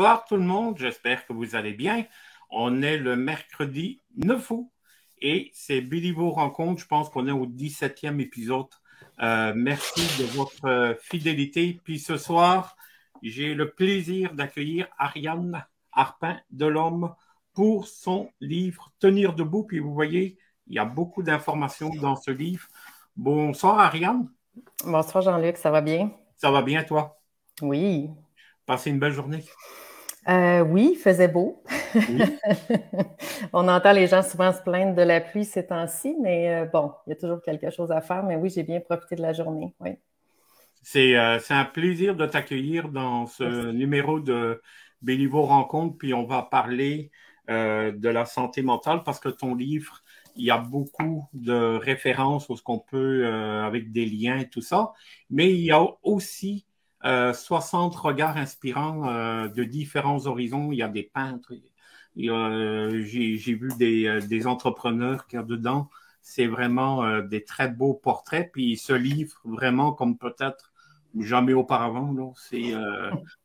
Bonsoir tout le monde, j'espère que vous allez bien. On est le mercredi 9 août et c'est Billy Vaux Rencontre. Je pense qu'on est au 17e épisode. Euh, merci de votre euh, fidélité. Puis ce soir, j'ai le plaisir d'accueillir Ariane Arpin de l'Homme pour son livre Tenir debout. Puis vous voyez, il y a beaucoup d'informations dans ce livre. Bonsoir Ariane. Bonsoir Jean-Luc, ça va bien? Ça va bien toi? Oui. Passez une belle journée. Euh, oui, il faisait beau. On entend les gens souvent se plaindre de la pluie ces temps-ci, mais euh, bon, il y a toujours quelque chose à faire. Mais oui, j'ai bien profité de la journée. Oui. C'est euh, un plaisir de t'accueillir dans ce numéro de Béliveau Rencontre. Puis on va parler de la santé mentale parce que ton livre, il y a beaucoup de références au ce qu'on peut avec des liens et tout ça. Mais il y a aussi 60 euh, regards inspirants euh, de différents horizons. Il y a des peintres, euh, j'ai vu des, des, entrepreneurs qui y a dedans. C'est vraiment des très beaux portraits. Puis ce livre, vraiment comme peut-être jamais auparavant, c'est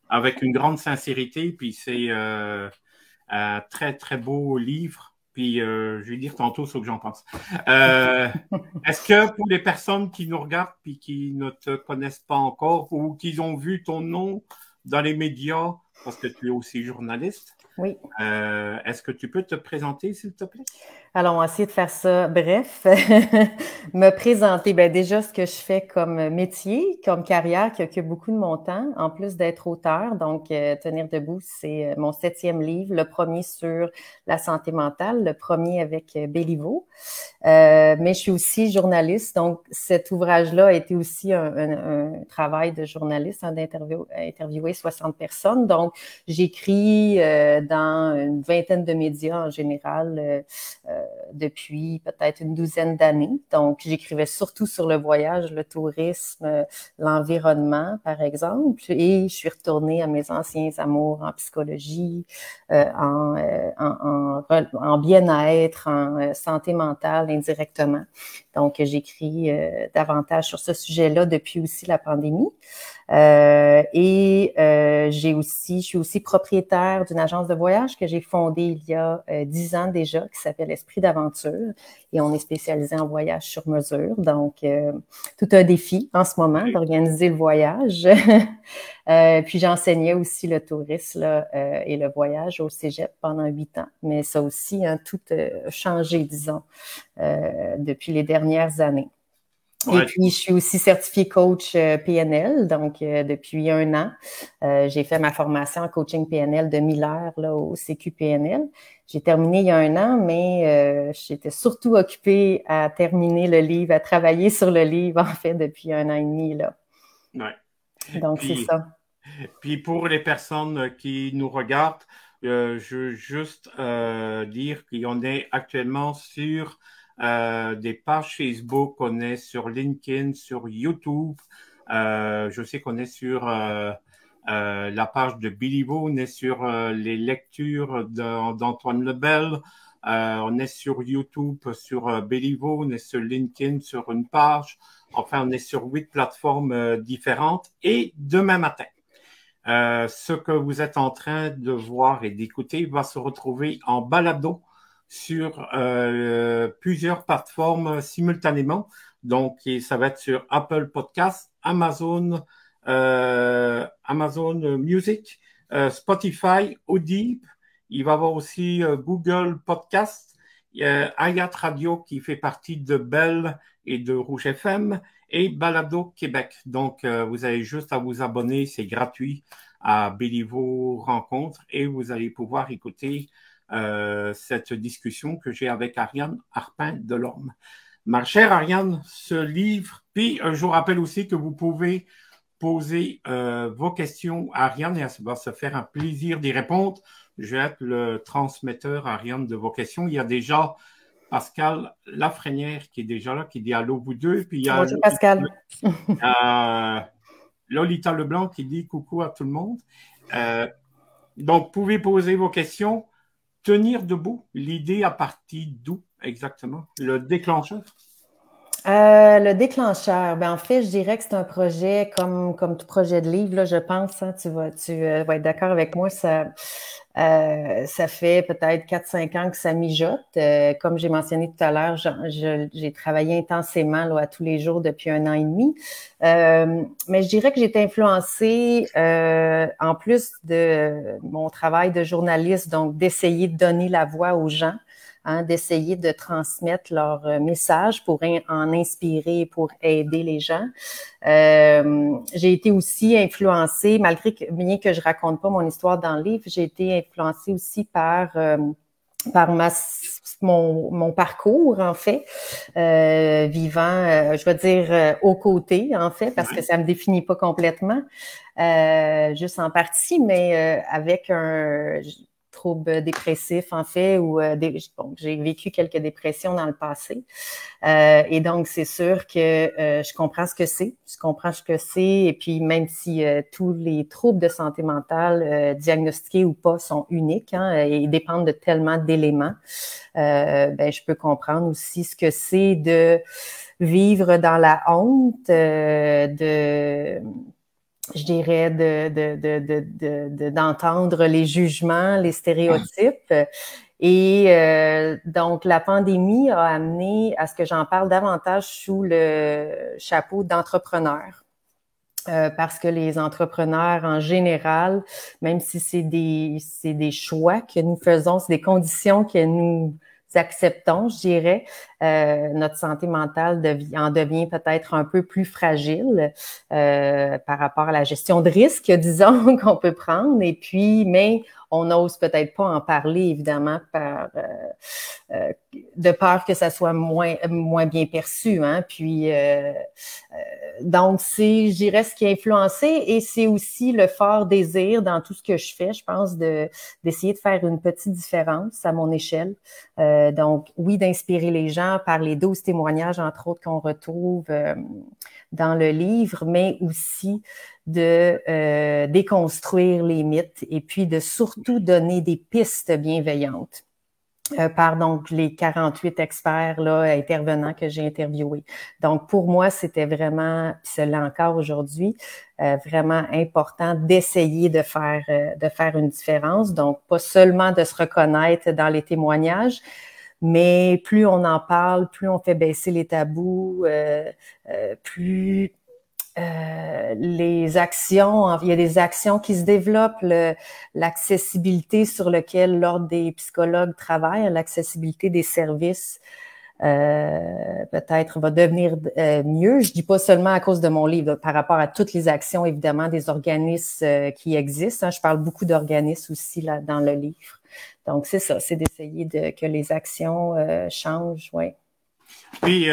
avec une grande sincérité. Puis c'est un très très beau livre puis euh, je vais dire tantôt ce que j'en pense. Euh, est-ce que pour les personnes qui nous regardent puis qui ne te connaissent pas encore ou qui ont vu ton nom dans les médias, parce que tu es aussi journaliste, oui. Euh, est-ce que tu peux te présenter, s'il te plaît? Alors, on va essayer de faire ça bref. Me présenter, ben déjà, ce que je fais comme métier, comme carrière qui occupe beaucoup de mon temps, en plus d'être auteur. Donc, euh, Tenir debout, c'est euh, mon septième livre, le premier sur la santé mentale, le premier avec Béliveau. Euh, mais je suis aussi journaliste, donc cet ouvrage-là a été aussi un, un, un travail de journaliste, hein, d'interviewer 60 personnes. Donc, j'écris dans une vingtaine de médias en général depuis peut-être une douzaine d'années. Donc, j'écrivais surtout sur le voyage, le tourisme, l'environnement, par exemple. Et je suis retournée à mes anciens amours en psychologie, euh, en, euh, en, en, en bien-être, en euh, santé mentale indirectement. Donc, j'écris euh, davantage sur ce sujet-là depuis aussi la pandémie. Euh, et euh, j'ai aussi, je suis aussi propriétaire d'une agence de voyage que j'ai fondée il y a euh, dix ans déjà, qui s'appelle Esprit d'aventure. Et on est spécialisé en voyage sur mesure. Donc, euh, tout un défi en ce moment d'organiser le voyage. puis j'enseignais aussi le tourisme là, et le voyage au Cégep pendant huit ans. Mais ça aussi, hein, tout a changé, disons, depuis les dernières années. Et puis, je suis aussi certifiée coach euh, PNL, donc euh, depuis un an. Euh, j'ai fait ma formation en coaching PNL de 1000 heures là, au CQPNL. J'ai terminé il y a un an, mais j'étais surtout occupée à terminer le livre, à travailler sur le livre, en fait, depuis un an et demi. Là. Ouais. Donc, c'est ça. Puis, pour les personnes qui nous regardent, je veux juste dire qu'on est actuellement sur euh, des pages Facebook, on est sur LinkedIn, sur YouTube. Euh, je sais qu'on est sur euh, euh la page de Vaux, on est sur euh, les lectures d'Antoine Lebel. on est sur YouTube, sur Vaux, on est sur LinkedIn, sur une page. Enfin, on est sur huit plateformes différentes. Et demain matin, ce que vous êtes en train de voir et d'écouter va se retrouver en balado sur euh, plusieurs plateformes simultanément. Donc, ça va être sur Apple Podcast, Amazon, euh, Amazon Music, euh, Spotify, Audible. Il va y avoir aussi Google Podcast, Ayat Radio qui fait partie de Bell et de Rouge FM et Balado Québec. Donc, vous avez juste à vous abonner, c'est gratuit à Béliveau Rencontre et vous allez pouvoir écouter euh, cette discussion que j'ai avec Ariane Arpin de l'Orme. Ma chère Ariane, ce livre, puis euh, je vous rappelle aussi que vous pouvez poser euh, vos questions à Ariane et ça va se faire un plaisir d'y répondre. Je vais être le transmetteur, Ariane, de vos questions. Il y a déjà Pascal Lafrenière qui est déjà là, qui dit allô vous deux. Puis il y a Bonjour Pascal. Euh, Lolita Leblanc qui dit coucou à tout le monde. Euh, donc, pouvez poser vos questions. Tenir debout, l'idée à partir d'où exactement? Le déclencheur? Euh, le déclencheur, ben en fait, je dirais que c'est un projet comme, tout projet de livre, je pense, hein, tu, vas, tu euh, être d'accord avec moi, euh, ça fait peut-être 4-5 ans que ça mijote. comme j'ai mentionné tout à l'heure, j'ai travaillé intensément là, à tous les jours depuis un an et demi. mais je dirais que j'ai été influencée, en plus de mon travail de journaliste, donc d'essayer de donner la voix aux gens. Hein, d'essayer de transmettre leur euh, message pour en inspirer, pour aider les gens. Euh, j'ai été aussi influencée, malgré que bien que je raconte pas mon histoire dans le livre, j'ai été influencée aussi par euh, par ma, mon, mon, parcours, en fait, euh, vivant, je veux dire, aux côtés, en fait, parce que ça me définit pas complètement, juste en partie, mais avec un, dépressifs, en fait, ou euh, j'ai vécu quelques dépressions dans le passé. Euh, et donc, c'est sûr que euh, je comprends ce que c'est, je comprends ce que c'est, et puis même si tous les troubles de santé mentale, diagnostiqués ou pas, sont uniques hein, et dépendent de tellement d'éléments, ben, je peux comprendre aussi ce que c'est de vivre dans la honte, de je dirais, de, d'entendre de, les jugements, les stéréotypes. Et euh, donc, la pandémie a amené à ce que j'en parle davantage sous le chapeau d'entrepreneur. Euh, parce que les entrepreneurs en général, même si c'est des, c'est des choix que nous faisons, c'est des conditions que nous acceptons, je dirais, euh, notre santé mentale en devient peut-être un peu plus fragile euh, par rapport à la gestion de risque, disons, qu'on peut prendre. Et puis, mais on n'ose peut-être pas en parler, évidemment, par, euh, euh, de peur que ça soit moins, moins bien perçu. Hein? Puis, euh, donc, c'est, je dirais, ce qui a influencé et c'est aussi le fort désir dans tout ce que je fais, je pense, de, d'essayer de faire une petite différence à mon échelle. donc, oui, d'inspirer les gens par les 12 témoignages, entre autres, qu'on retrouve dans le livre, mais aussi de euh, déconstruire les mythes et puis de surtout donner des pistes bienveillantes. Euh, par donc les 48 experts là, intervenants que j'ai interviewés. Donc, pour moi, c'était vraiment, puis c'est encore aujourd'hui, euh, vraiment important d'essayer de faire une différence. Donc, pas seulement de se reconnaître dans les témoignages, mais plus on en parle, plus on fait baisser les tabous, plus euh, les actions, il y a des actions qui se développent, l'accessibilité sur lequel l'Ordre des psychologues travaille, l'accessibilité des services euh, peut-être va devenir euh, mieux. Je dis pas seulement à cause de mon livre, par rapport à toutes les actions, évidemment, des organismes qui existent. Hein. Je parle beaucoup d'organismes aussi là, dans le livre. Donc, c'est ça, c'est d'essayer de, que les actions changent, oui. Puis,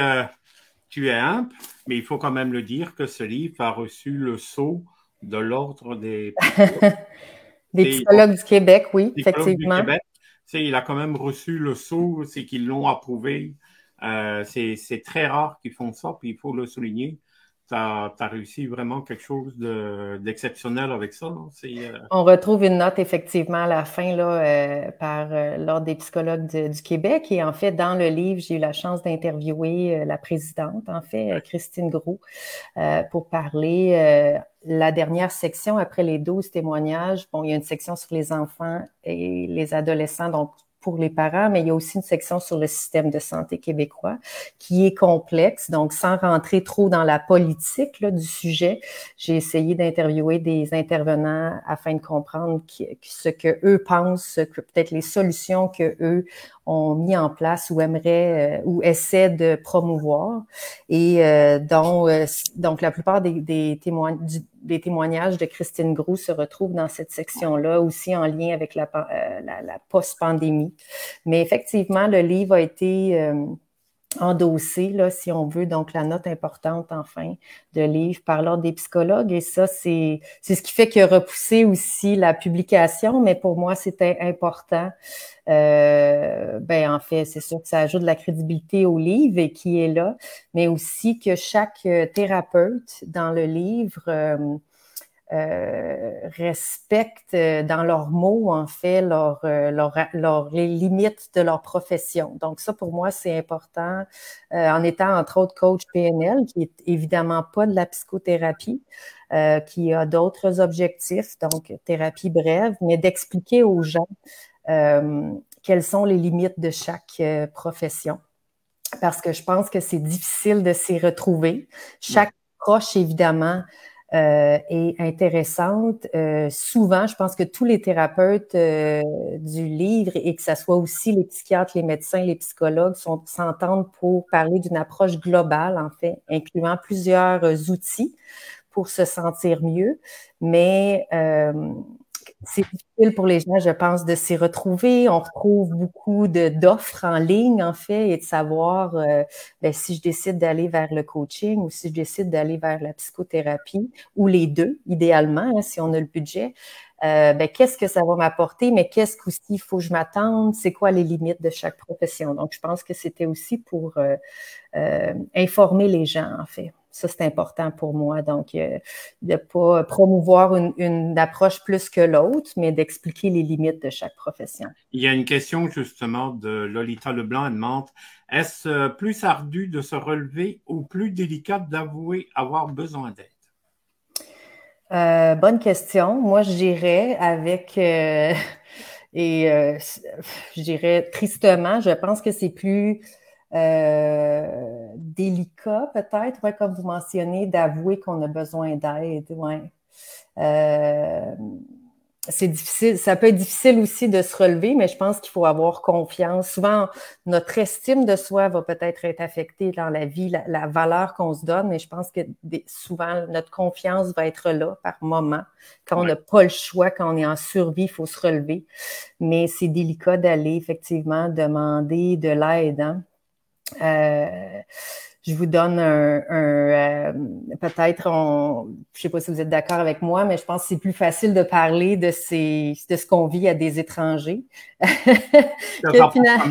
tu es humble, mais il faut quand même le dire que ce livre a reçu le sceau de l'Ordre des... des psychologues du Québec, oui, effectivement. Du Québec. Il a quand même reçu le sceau, c'est qu'ils l'ont approuvé. Euh, c'est très rare qu'ils font ça, puis il faut le souligner tu as, réussi vraiment quelque chose d'exceptionnel avec ça. Euh, On retrouve une note effectivement à la fin là, euh, par euh, l'Ordre des psychologues du Québec. Et en fait, dans le livre, j'ai eu la chance d'interviewer la présidente, en fait, Christine Gros, pour parler la dernière section après les 12 témoignages. Bon, il y a une section sur les enfants et les adolescents, donc pour les parents, mais il y a aussi une section sur le système de santé québécois qui est complexe. Donc, sans rentrer trop dans la politique là, du sujet, j'ai essayé d'interviewer des intervenants afin de comprendre ce que eux pensent, peut-être les solutions que eux ont mis en place ou aimeraient euh, ou essaient de promouvoir. Et euh, dont, euh, donc, la plupart des, des, des témoignages de Christine Gros se retrouvent dans cette section-là, aussi en lien avec la, la, la post-pandémie. Mais effectivement, le livre a été endossé, là, si on veut, donc la note importante, enfin, de livre par l'ordre des psychologues. Et ça, c'est, ce qui fait qu'il a repoussé aussi la publication, mais pour moi, c'était important. Euh, ben, en fait, c'est sûr que ça ajoute de la crédibilité au livre et qui est là, mais aussi que chaque euh, thérapeute dans le livre euh, euh, respectent euh, dans leurs mots, en fait, leur, euh, leur, leur, les limites de leur profession. Donc, ça, pour moi, c'est important en étant, entre autres, coach PNL, qui est évidemment pas de la psychothérapie, qui a d'autres objectifs, donc thérapie brève, mais d'expliquer aux gens quelles sont les limites de chaque profession. Parce que je pense que c'est difficile de s'y retrouver. Chaque proche, évidemment, euh, est intéressante. Euh, souvent, je pense que tous les thérapeutes euh, du livre, et que ce soit aussi les psychiatres, les médecins, les psychologues, s'entendent pour parler d'une approche globale, en fait, incluant plusieurs outils pour se sentir mieux. Mais c'est difficile pour les gens, je pense, de s'y retrouver. On retrouve beaucoup d'offres en ligne, en fait, et de savoir euh, ben, si je décide d'aller vers le coaching ou si je décide d'aller vers la psychothérapie, ou les deux, idéalement, hein, si on a le budget. Euh, ben, qu'est-ce que ça va m'apporter, mais qu'est-ce qu'aussi il faut que je m'attende, c'est quoi les limites de chaque profession? Donc, je pense que c'était aussi pour euh, informer les gens, en fait. Ça, c'est important pour moi. Donc, euh, de ne pas promouvoir une, approche plus que l'autre, mais d'expliquer les limites de chaque profession. Il y a une question justement de Lolita Leblanc. Elle demande est-ce euh, plus ardu de se relever ou plus délicat d'avouer avoir besoin d'aide? Euh, Bonne question. Moi, je dirais avec. et je dirais tristement, je pense que c'est plus euh, délicat, peut-être, ouais, comme vous mentionnez, d'avouer qu'on a besoin d'aide. Ouais. Euh, c'est difficile, ça peut être difficile aussi de se relever, mais je pense qu'il faut avoir confiance. Souvent, notre estime de soi va peut-être être affectée dans la vie, la, valeur qu'on se donne, mais je pense que souvent, notre confiance va être là par moment. Quand on n'a pas le choix, quand on est en survie, il faut se relever. Mais c'est délicat d'aller effectivement demander de l'aide. Hein? Euh, je vous donne un, euh, peut-être, je sais pas si vous êtes d'accord avec moi, mais je pense que c'est plus facile de parler de ces, de ce qu'on vit à des étrangers que, finalement,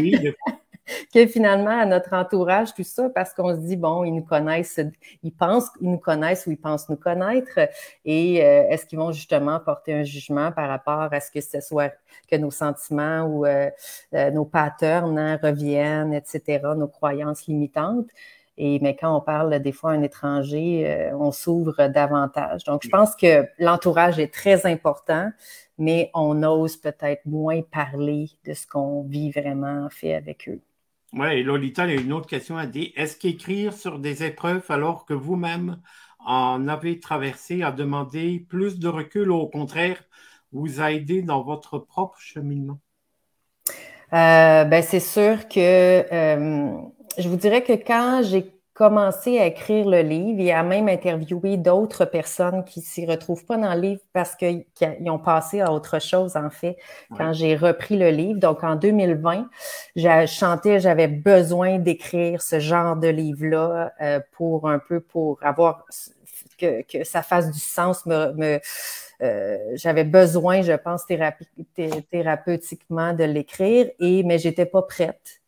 à notre entourage, tout ça, parce qu'on se dit bon, ils nous connaissent, ils pensent qu'ils nous connaissent ou ils pensent nous connaître, et euh, est-ce qu'ils vont justement porter un jugement par rapport à ce que ce soit que nos sentiments ou euh, euh, nos patterns hein, reviennent, etc., nos croyances limitantes? Et, mais quand on parle des fois à un étranger, euh, on s'ouvre davantage. Donc, je pense que l'entourage est très important, mais on ose peut-être moins parler de ce qu'on vit vraiment fait avec eux. Oui, et Lolita, il y a une autre question à dire. Est-ce qu'écrire sur des épreuves alors que vous-même en avez traversé a demandé plus de recul ou au contraire vous a aidé dans votre propre cheminement? Euh, ben, c'est sûr que euh, je vous dirais que quand j'ai commencé à écrire le livre et à même interviewer d'autres personnes qui s'y retrouvent pas dans le livre parce qu'ils ont passé à autre chose, en fait, quand j'ai repris le livre. Donc, en 2020, j'ai chanté, j'avais besoin d'écrire ce genre de livre-là euh, pour un peu, pour avoir que, que ça fasse du sens, me, me euh, j'avais besoin, je pense, thérapeutiquement de l'écrire, et mais j'étais pas prête.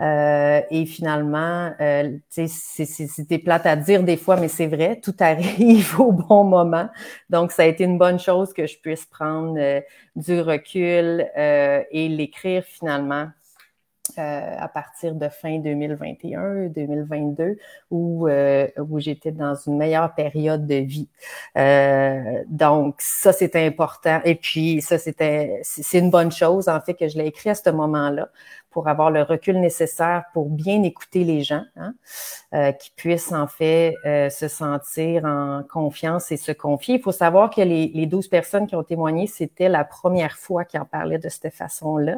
Euh, et finalement, euh, c'était plate à dire des fois, mais c'est vrai, tout arrive au bon moment. Donc, ça a été une bonne chose que je puisse prendre euh, du recul et l'écrire finalement euh, à partir de fin 2021, 2022, où, euh, où j'étais dans une meilleure période de vie. Euh, donc, ça, c'était important. Et puis, ça, c'était, c'est une bonne chose, en fait, que je l'ai écrit à ce moment-là pour avoir le recul nécessaire pour bien écouter les gens, hein, euh, qui puissent en fait euh, se sentir en confiance et se confier. Il faut savoir que les, les 12 personnes qui ont témoigné, c'était la première fois qu'ils en parlaient de cette façon-là.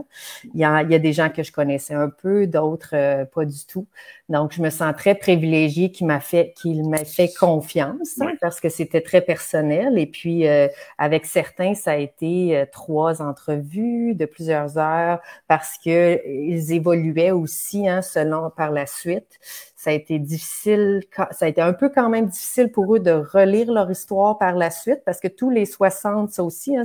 Il y, a, il y a des gens que je connaissais un peu, d'autres euh, pas du tout. Donc, je me sens très privilégiée qu'il m'a fait, qu'il m'a fait confiance hein, parce que c'était très personnel. Et puis, euh, avec certains, ça a été trois entrevues de plusieurs heures parce que ils évoluaient aussi hein, selon par la suite. ça a été difficile, ça a été un peu quand même difficile pour eux de relire leur histoire par la suite parce que tous les 60, ça aussi, hein,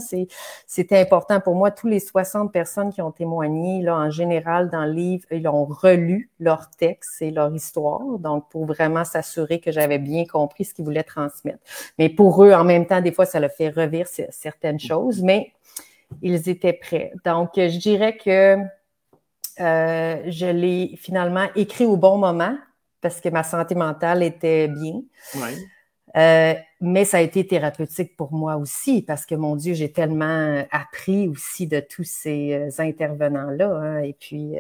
c'était important pour moi, tous les 60 personnes qui ont témoigné, là, en général, dans le livre, ils ont relu leur texte et leur histoire, donc pour vraiment s'assurer que j'avais bien compris ce qu'ils voulaient transmettre. Mais pour eux, en même temps, des fois, ça leur fait revire certaines choses, mais ils étaient prêts. Donc, je dirais que euh, je l'ai finalement écrit au bon moment parce que ma santé mentale était bien. Euh, mais ça a été thérapeutique pour moi aussi parce que, mon Dieu, j'ai tellement appris aussi de tous ces euh, intervenants-là. Hein. et puis,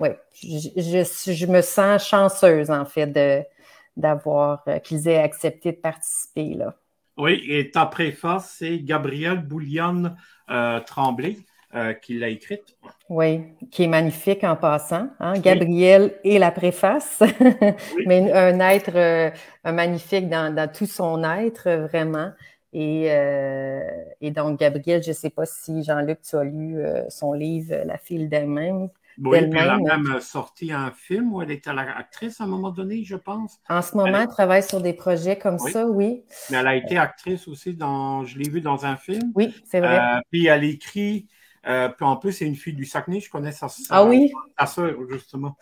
oui, je, me sens chanceuse, en fait, de, d'avoir qu'ils aient accepté de participer. Là. Oui, et ta préface, c'est Gabrielle Bouliane Tremblay. Euh, qui l'a écrite. Oui, qui est magnifique en passant. Hein? Gabriel et la préface, mais un être euh, un magnifique dans, tout son être, vraiment. Et, euh, et donc, Gabriel, je ne sais pas si Jean-Luc, tu as lu son livre La fille d'elle-même. Oui, elle a même sorti un film où elle était actrice à un moment donné, je pense. En ce moment, elle, travaille sur des projets comme ça, oui. Mais elle a été actrice aussi dans, je l'ai vu dans un film. Oui, c'est vrai. puis elle écrit euh, puis en plus, c'est une fille du Saguenay, je connais sa, ah oui? soeur, justement.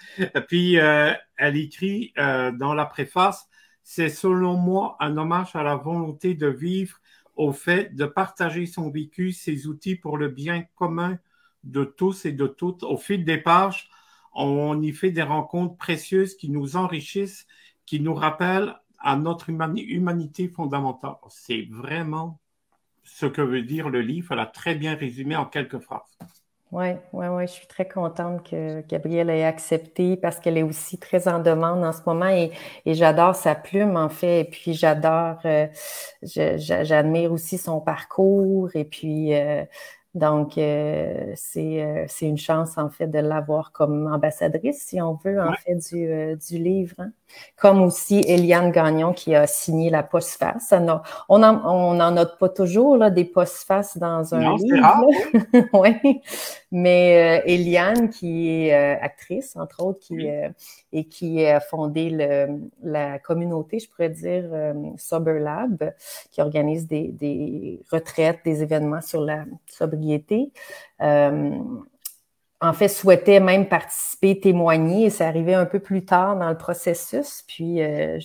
Puis euh, elle écrit euh, dans la préface C'est selon moi un hommage à la volonté de vivre, au fait de partager son vécu, ses outils pour le bien commun de tous et de toutes. Au fil des pages, on y fait des rencontres précieuses qui nous enrichissent, qui nous rappellent à notre humanité fondamentale. C'est vraiment ce que veut dire le livre. Elle a très bien résumé en quelques phrases. Oui, oui, oui, je suis très contente que Gabrielle ait accepté parce qu'elle est aussi très en demande en ce moment et, j'adore sa plume en fait. Et puis j'adore, euh, j'admire aussi son parcours et puis euh, donc, euh, euh, c'est une chance, en fait, de l'avoir comme ambassadrice, si on veut, en fait, du, euh, du livre. Hein. Comme aussi Eliane Gagnon qui a signé la postface. On n'en on note pas toujours là, des postfaces dans un livre. oui. Mais Eliane, qui est actrice, entre autres, qui, et qui a fondé le, la communauté, je pourrais dire, Sober Lab, qui organise des, des retraites, des événements sur la sobriété euh, en fait, souhaitait même participer, témoigner, et ça arrivait un peu plus tard dans le processus. Puis, euh,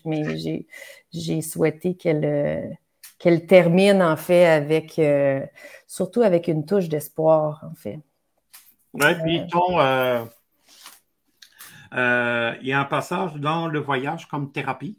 j'ai souhaité qu'elle euh, qu'elle termine, en fait, avec surtout avec une touche d'espoir, en fait. Oui, puis ton, il y a un passage dans le voyage comme thérapie.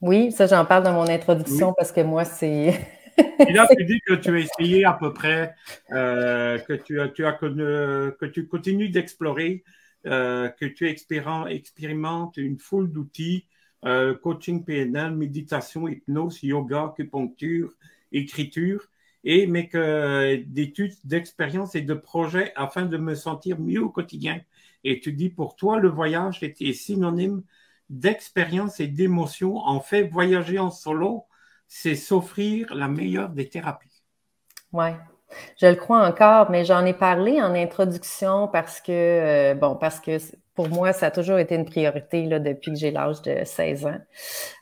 Oui, ça, j'en parle dans mon introduction parce que moi, c'est Et là, tu dis que tu as essayé à peu près, euh, que, tu, as, tu as, que tu continues d'explorer, euh, que tu expérimentes une foule d'outils, euh, coaching PNL, méditation, hypnose, yoga, acupuncture, écriture, et mais que d'études, d'expériences et de projets afin de me sentir mieux au quotidien. Et tu dis pour toi, le voyage est synonyme d'expérience et d'émotion. En fait, voyager en solo, c'est s'offrir la meilleure des thérapies. Oui, je le crois encore, mais j'en ai parlé en introduction parce que, euh, bon, parce que pour moi, ça a toujours été une priorité là, depuis que j'ai l'âge de 16 ans.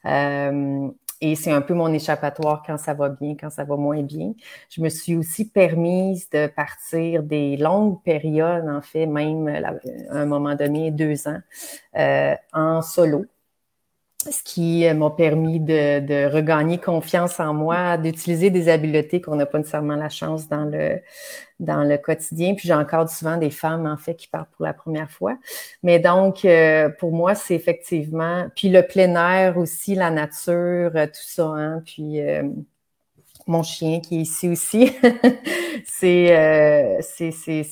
Euh, et c'est un peu mon échappatoire quand ça va bien, quand ça va moins bien. Je me suis aussi permise de partir des longues périodes, en fait, même à un moment donné, deux ans, euh, en solo ce qui euh, m'a permis de, regagner confiance en moi, d'utiliser des habiletés qu'on n'a pas nécessairement la chance dans le, dans le quotidien. Puis j'ai encore souvent des femmes, en fait, qui partent pour la première fois. Mais donc, euh, pour moi, c'est effectivement... Puis le plein air aussi, la nature, euh, tout ça. Hein, puis mon chien qui est ici aussi. Euh, c'est c'est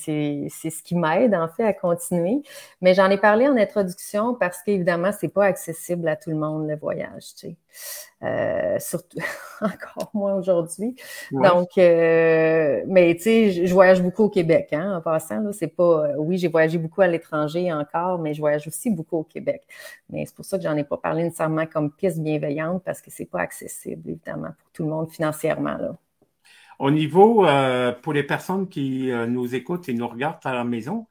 ce qui m'aide en fait à continuer. Mais j'en ai parlé en introduction parce qu'évidemment, c'est pas accessible à tout le monde le voyage. Tu. Euh, surtout encore moins aujourd'hui. Donc, euh, mais tu sais, je, voyage beaucoup au Québec, hein, en passant. C'est pas, euh, oui, j'ai voyagé beaucoup à l'étranger encore, mais je voyage aussi beaucoup au Québec. Mais c'est pour ça que j'en ai pas parlé nécessairement comme piste bienveillante parce que c'est pas accessible évidemment pour tout le monde financièrement là. Au niveau pour les personnes qui nous écoutent et nous regardent à la maison,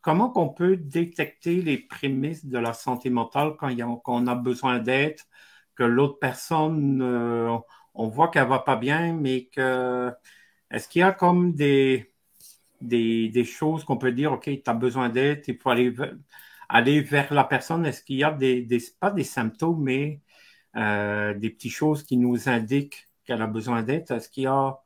comment qu'on peut détecter les prémices de la santé mentale quand, on a besoin d'aide, que l'autre personne, on voit qu'elle va pas bien, mais que est-ce qu'il y a comme des, des, choses qu'on peut dire, OK, tu as besoin d'aide, il faut aller, aller vers la personne. Est-ce qu'il y a des, pas des symptômes, mais euh, des petites choses qui nous indiquent qu'elle a besoin d'aide? Est-ce qu'il y a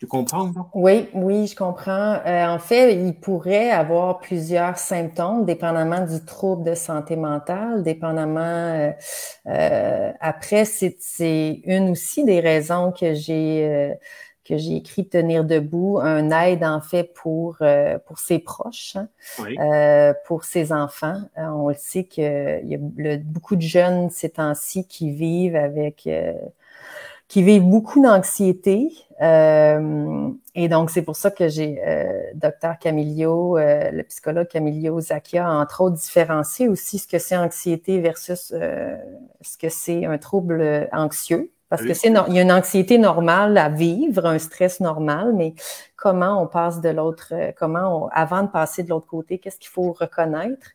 tu comprends? Oui, oui, je comprends. Euh, en fait, il pourrait avoir plusieurs symptômes, dépendamment du trouble de santé mentale, dépendamment. Euh, après, c'est une aussi des raisons que j'ai que j'ai écrit Tenir debout, un aide en fait pour, euh, pour ses proches, hein. euh, pour ses enfants. Euh, on le sait qu'il y a beaucoup de jeunes ces temps-ci qui vivent avec qui vivent beaucoup d'anxiété. et donc, c'est pour ça que j'ai docteur Camilio, le psychologue Camilio Zakia, entre autres, différencié aussi ce que c'est anxiété versus ce que c'est un trouble anxieux. Parce que c'est il y a une anxiété normale à vivre, un stress normal, mais comment on passe de l'autre, euh, comment on, avant de passer de l'autre côté, qu'est-ce qu'il faut reconnaître?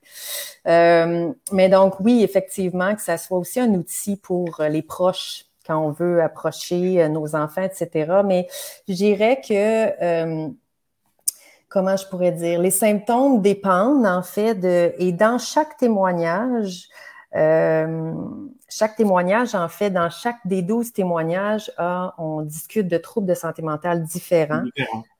Euh, mais donc oui, effectivement, que ça soit aussi un outil pour les proches quand on veut approcher euh, nos enfants, etc. Mais je dirais que comment je pourrais dire, les symptômes dépendent en fait de et dans chaque témoignage. Euh, chaque témoignage, en fait, dans chaque des douze témoignages, on discute de troubles de santé mentale différents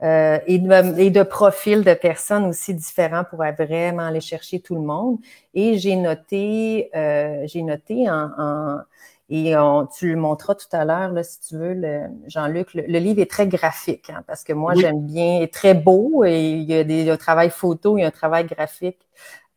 euh, et, de, profils de personnes aussi différents pour vraiment aller chercher tout le monde. Et j'ai noté, euh, j'ai noté en, et tu le montreras tout à l'heure, si tu veux, Jean-Luc. Le, livre est très graphique, hein, parce que moi, j'aime bien, est très beau et il y a des, un travail photo, il y a un travail graphique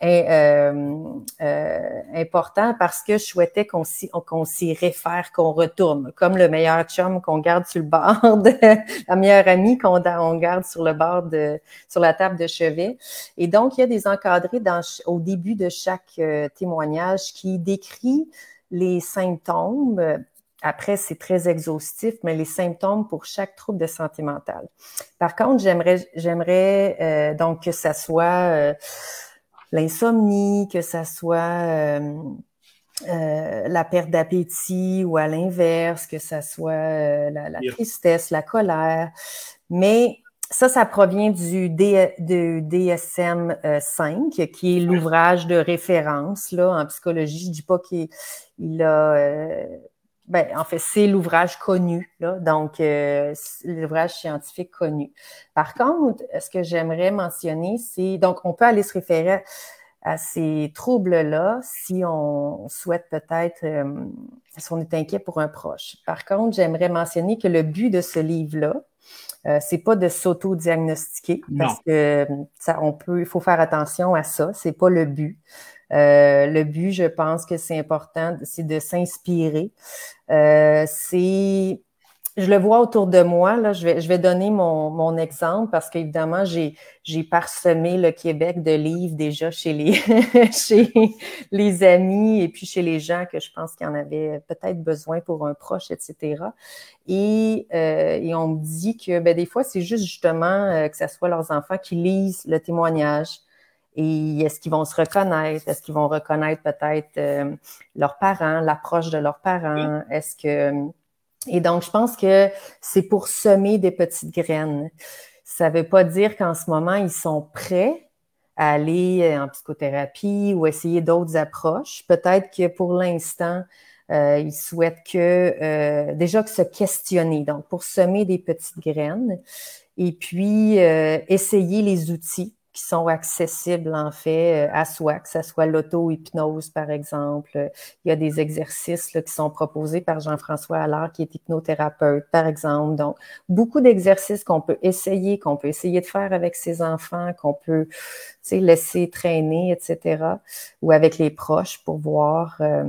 euh, euh, important parce que je souhaitais qu'on s'y, qu'on s'y réfère, qu'on retourne, comme le meilleur chum qu'on garde sur le bord, de, la meilleure amie qu'on on garde sur le bord de, sur la table de chevet. Et donc, il y a des encadrés dans, au début de chaque euh, témoignage qui décrit les symptômes. Après, c'est très exhaustif, mais les symptômes pour chaque trouble de santé mentale. Par contre, j'aimerais, j'aimerais euh, donc que ça soit l'insomnie, que ça soit euh, euh, la perte d'appétit ou à l'inverse, que ça soit euh, la, tristesse, la colère. Mais ça, ça provient du, DSM 5, qui est l'ouvrage de référence là, en psychologie. Je dis pas qu'il a ben, en fait, c'est l'ouvrage connu, là, donc euh, l'ouvrage scientifique connu. Par contre, ce que j'aimerais mentionner, c'est donc on peut aller se référer à ces troubles-là si on souhaite peut-être, euh, si on est inquiet pour un proche. Par contre, j'aimerais mentionner que le but de ce livre-là, euh, c'est pas de s'auto-diagnostiquer parce que ça, on peut, il faut faire attention à ça. C'est pas le but. Euh, le but, je pense que c'est important, c'est de s'inspirer. Euh, c'est je le vois autour de moi. Là, je, vais, je vais donner mon, mon exemple parce qu'évidemment, j'ai, j'ai parsemé le Québec de livres déjà chez les, chez les amis et puis chez les gens que je pense qu'ils en avaient peut-être besoin pour un proche, etc. Et, euh, et on me dit que ben, des fois, c'est juste justement que ce soit leurs enfants qui lisent le témoignage, et est-ce qu'ils vont se reconnaître? Est-ce qu'ils vont reconnaître peut-être euh, leurs parents, l'approche de leurs parents? Est-ce que. Et donc, je pense que c'est pour semer des petites graines. Ça ne veut pas dire qu'en ce moment, ils sont prêts à aller en psychothérapie ou essayer d'autres approches. Peut-être que pour l'instant, euh, ils souhaitent que euh, déjà que se questionner, donc pour semer des petites graines, et puis essayer les outils qui sont accessibles en fait euh, à soi, que ce soit l'auto-hypnose par exemple. Il y a des exercices là, qui sont proposés par Jean-François Allard qui est hypnothérapeute par exemple. Donc, beaucoup d'exercices qu'on peut essayer, qu'on peut essayer de faire avec ses enfants, qu'on peut laisser traîner, etc. ou avec les proches pour voir euh,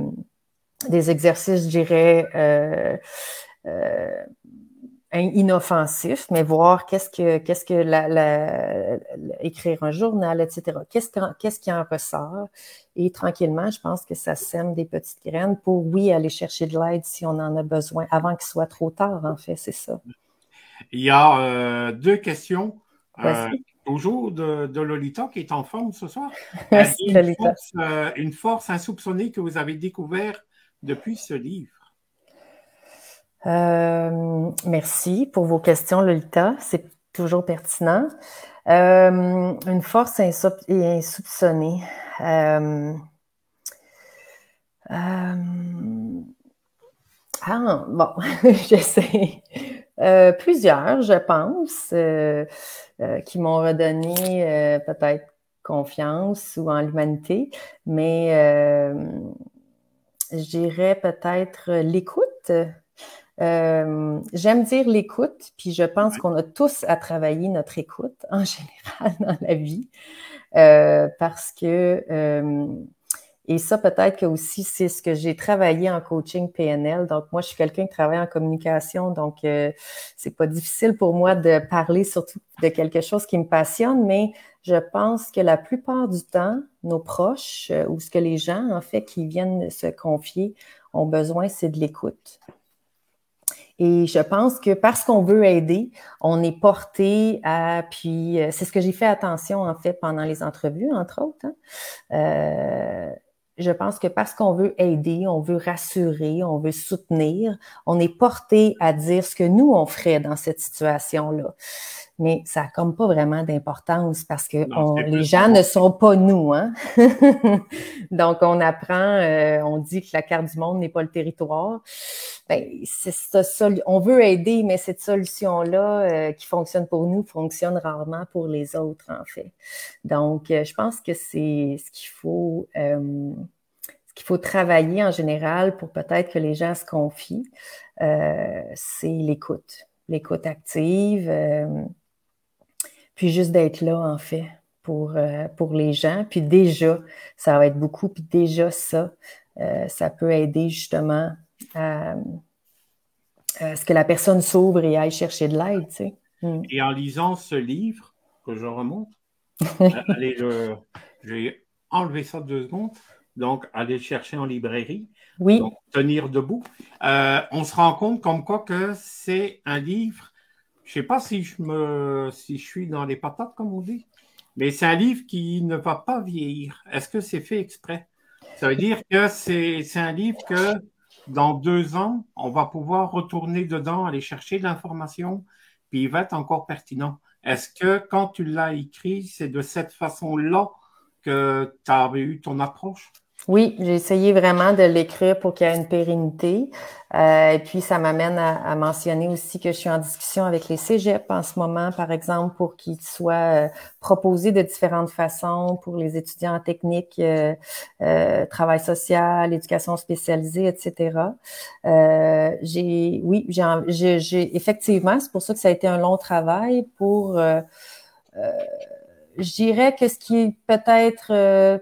des exercices, je dirais, euh, euh inoffensif, mais voir qu'est-ce que qu'est-ce que la, écrire un journal, etc. Qu'est-ce qu'est-ce qui en ressort? Et tranquillement, je pense que ça sème des petites graines pour oui aller chercher de l'aide si on en a besoin avant qu'il soit trop tard. En fait, c'est ça. Il y a euh, deux questions. Euh, Toujours de, Lolita qui est en forme ce soir. Merci, une, Lolita. Force, euh, une force insoupçonnée que vous avez découvert depuis ce livre. Euh, merci pour vos questions, Lolita. C'est toujours pertinent. Euh, une force insoupçonnée. Euh, ah, bon, j'essaie. plusieurs, je pense, qui m'ont redonné peut-être confiance ou en l'humanité, mais je dirais peut-être l'écoute. Euh, j'aime dire l'écoute, puis je pense qu'on a tous à travailler notre écoute en général dans la vie, euh, parce que euh, et ça peut-être que aussi c'est ce que j'ai travaillé en coaching PNL. Donc moi je suis quelqu'un qui travaille en communication, donc c'est pas difficile pour moi de parler surtout de quelque chose qui me passionne, mais je pense que la plupart du temps, nos proches ou ce que les gens en fait qui viennent se confier ont besoin, c'est de l'écoute. Et je pense que parce qu'on veut aider, on est porté à, puis euh, c'est ce que j'ai fait attention en fait pendant les entrevues, entre autres. Hein. Euh, je pense que parce qu'on veut aider, on veut rassurer, on veut soutenir, on est porté à dire ce que nous, on ferait dans cette situation-là mais ça n'a comme pas vraiment d'importance parce que les gens ne sont pas nous. Hein? Donc, on apprend, euh, on dit que la carte du monde n'est pas le territoire. Ben, c'est ça, on veut aider, mais cette solution-là euh, qui fonctionne pour nous fonctionne rarement pour les autres, en fait. Donc, euh, je pense que c'est ce qu'il faut, ce qu'il faut travailler en général pour peut-être que les gens se confient, c'est l'écoute, l'écoute active puis juste d'être là, en fait, pour, euh, pour les gens. Puis déjà, ça va être beaucoup. Puis déjà, ça, euh, ça peut aider justement à, ce que la personne s'ouvre et aille chercher de l'aide. Tu sais. Mm. Et en lisant ce livre que je remonte, euh, allez, je, j'ai enlevé ça deux secondes. Donc, aller le chercher en librairie. Oui. Donc, tenir debout. on se rend compte comme quoi que c'est un livre je sais pas si je si je suis dans les patates, comme on dit, mais c'est un livre qui ne va pas vieillir. Est-ce que c'est fait exprès? Ça veut dire que c'est un livre que dans deux ans, on va pouvoir retourner dedans, aller chercher de l'information, puis il va être encore pertinent. Est-ce que quand tu l'as écrit, c'est de cette façon-là que tu as eu ton approche? Oui, j'ai essayé vraiment de l'écrire pour qu'il y ait une pérennité. Euh, et puis, ça m'amène à, mentionner aussi que je suis en discussion avec les cégeps en ce moment, par exemple, pour qu'ils soient euh, proposés de différentes façons pour les étudiants en technique, euh, travail social, éducation spécialisée, etc. j'ai, oui, j'ai, j'ai effectivement, c'est pour ça que ça a été un long travail pour, je dirais que ce qui est peut-être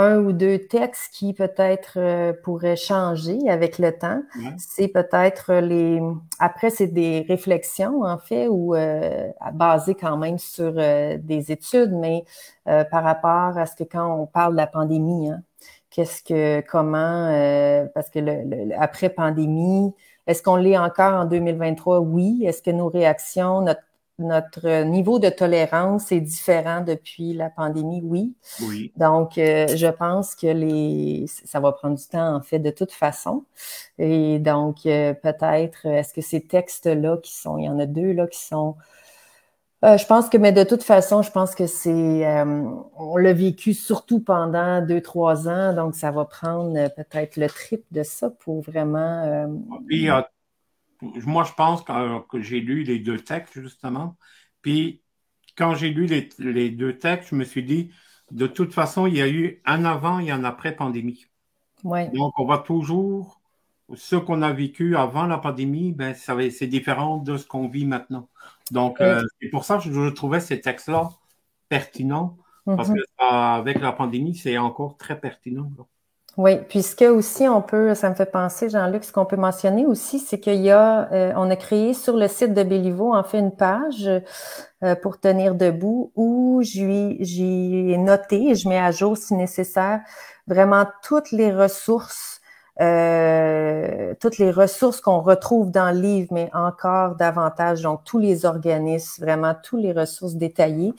un ou deux textes qui peut-être euh, pourraient changer avec le temps. C'est peut-être les. Après, c'est des réflexions en fait ou euh, basées quand même sur euh, des études, mais euh, par rapport à ce que quand on parle de la pandémie, hein, qu'est-ce que, comment, parce que le, après pandémie, est-ce qu'on l'est encore en 2023 Oui. Est-ce que nos réactions, notre notre niveau de tolérance est différent depuis la pandémie, oui. Oui. Donc, euh, je pense que les, ça va prendre du temps, en fait, de toute façon. Et donc, euh, peut-être, est-ce que ces textes-là qui sont, il y en a deux là qui sont, euh, je pense que, mais de toute façon, je pense que c'est, on l'a vécu surtout pendant deux, trois ans, donc ça va prendre peut-être le triple de ça pour vraiment moi, je pense que, j'ai lu les deux textes, justement. Puis, quand j'ai lu les, deux textes, je me suis dit, de toute façon, il y a eu un avant et un après pandémie. Donc, on va toujours, ce qu'on a vécu avant la pandémie, ben, c'est différent de ce qu'on vit maintenant. Donc, euh, c'est pour ça que je, trouvais ces textes-là pertinents, parce mm-hmm. qu'avec la pandémie, c'est encore très pertinent. Oui, puis ce que aussi on peut, ça me fait penser, Jean-Luc, ce qu'on peut mentionner aussi, c'est qu'il y a, euh, on a créé sur le site de Béliveau, en fait, une page euh, pour tenir debout où j'ai noté, je mets à jour si nécessaire, vraiment toutes les ressources euh, toutes les ressources qu'on retrouve dans le livre, mais encore davantage, donc tous les organismes, vraiment toutes les ressources détaillées.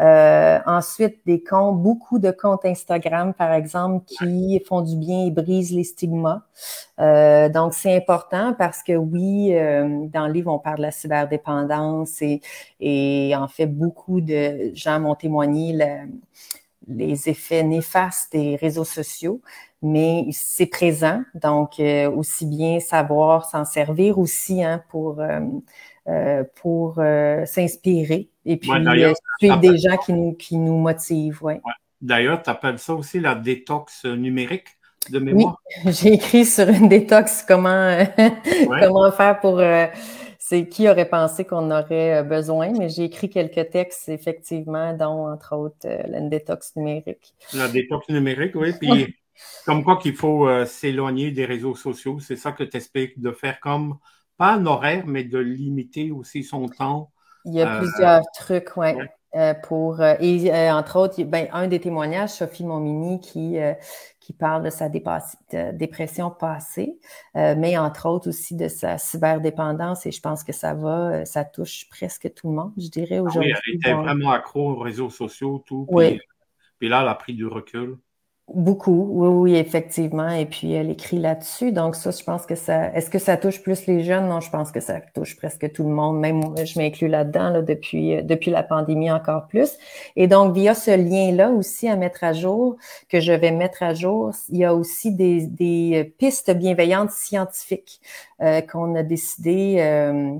Euh, ensuite, des comptes, beaucoup de comptes Instagram, par exemple, qui font du bien et brisent les stigmas. Euh, donc, c'est important parce que oui, euh, dans le livre, on parle de la cyberdépendance et, et en fait, beaucoup de gens m'ont témoigné les effets néfastes des réseaux sociaux, mais c'est présent. Donc, euh, aussi bien savoir s'en servir aussi hein, pour, euh, euh, pour s'inspirer et puis suivre des gens qui nous, qui nous motivent. Ouais. D'ailleurs, tu appelles ça aussi la détox numérique de mémoire? Oui, j'ai écrit sur une détox comment, comment faire pour c'est qui aurait pensé qu'on aurait besoin, mais j'ai écrit quelques textes, effectivement, dont, entre autres, la détox numérique. La détox numérique, oui. Puis, comme quoi qu'il faut euh, s'éloigner des réseaux sociaux. C'est ça que tu expliques, de faire comme, pas un horaire, mais de limiter aussi son temps. Il y a euh, plusieurs trucs, ouais. Euh, pour et entre autres, ben, un des témoignages, Sophie Momini, qui qui parle de sa dépression passée, mais entre autres aussi de sa cyberdépendance. Et je pense que ça va, ça touche presque tout le monde, je dirais ah aujourd'hui. oui, elle était vraiment accro aux réseaux sociaux, tout. Oui. puis là, elle a pris du recul. Beaucoup, oui, oui, effectivement. Et puis elle écrit là-dessus. Donc, ça, je pense que ça. Est-ce que ça touche plus les jeunes? Non, je pense que ça touche presque tout le monde. Même je m'inclus là-dedans là, depuis, euh, depuis la pandémie encore plus. Et donc, via ce lien-là aussi à mettre à jour, que je vais mettre à jour, il y a aussi des, des pistes bienveillantes scientifiques euh, qu'on a décidé. Euh,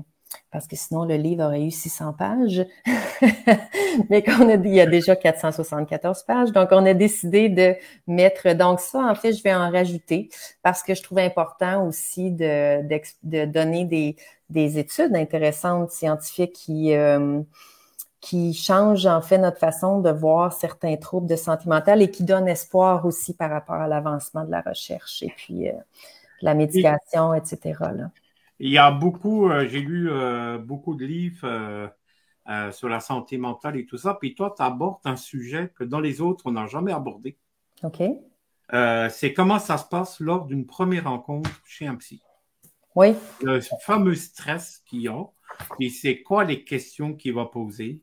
parce que sinon le livre aurait eu 600 pages, mais qu'on a, il y a déjà 474 pages, donc on a décidé de mettre, donc ça en fait je vais en rajouter parce que je trouve important aussi de, de, donner des, des, études intéressantes scientifiques qui euh, qui changent en fait notre façon de voir certains troubles de santé mentale et qui donnent espoir aussi par rapport à l'avancement de la recherche et puis euh, la médication, etc. Là. Il y a beaucoup, euh, j'ai lu euh, beaucoup de livres euh, sur la santé mentale et tout ça. Puis toi, tu abordes un sujet que dans les autres, on n'a jamais abordé. OK. c'est comment ça se passe lors d'une première rencontre chez un psy. Oui. Le fameux stress qu'ils ont. Puis c'est quoi les questions qu'il va poser.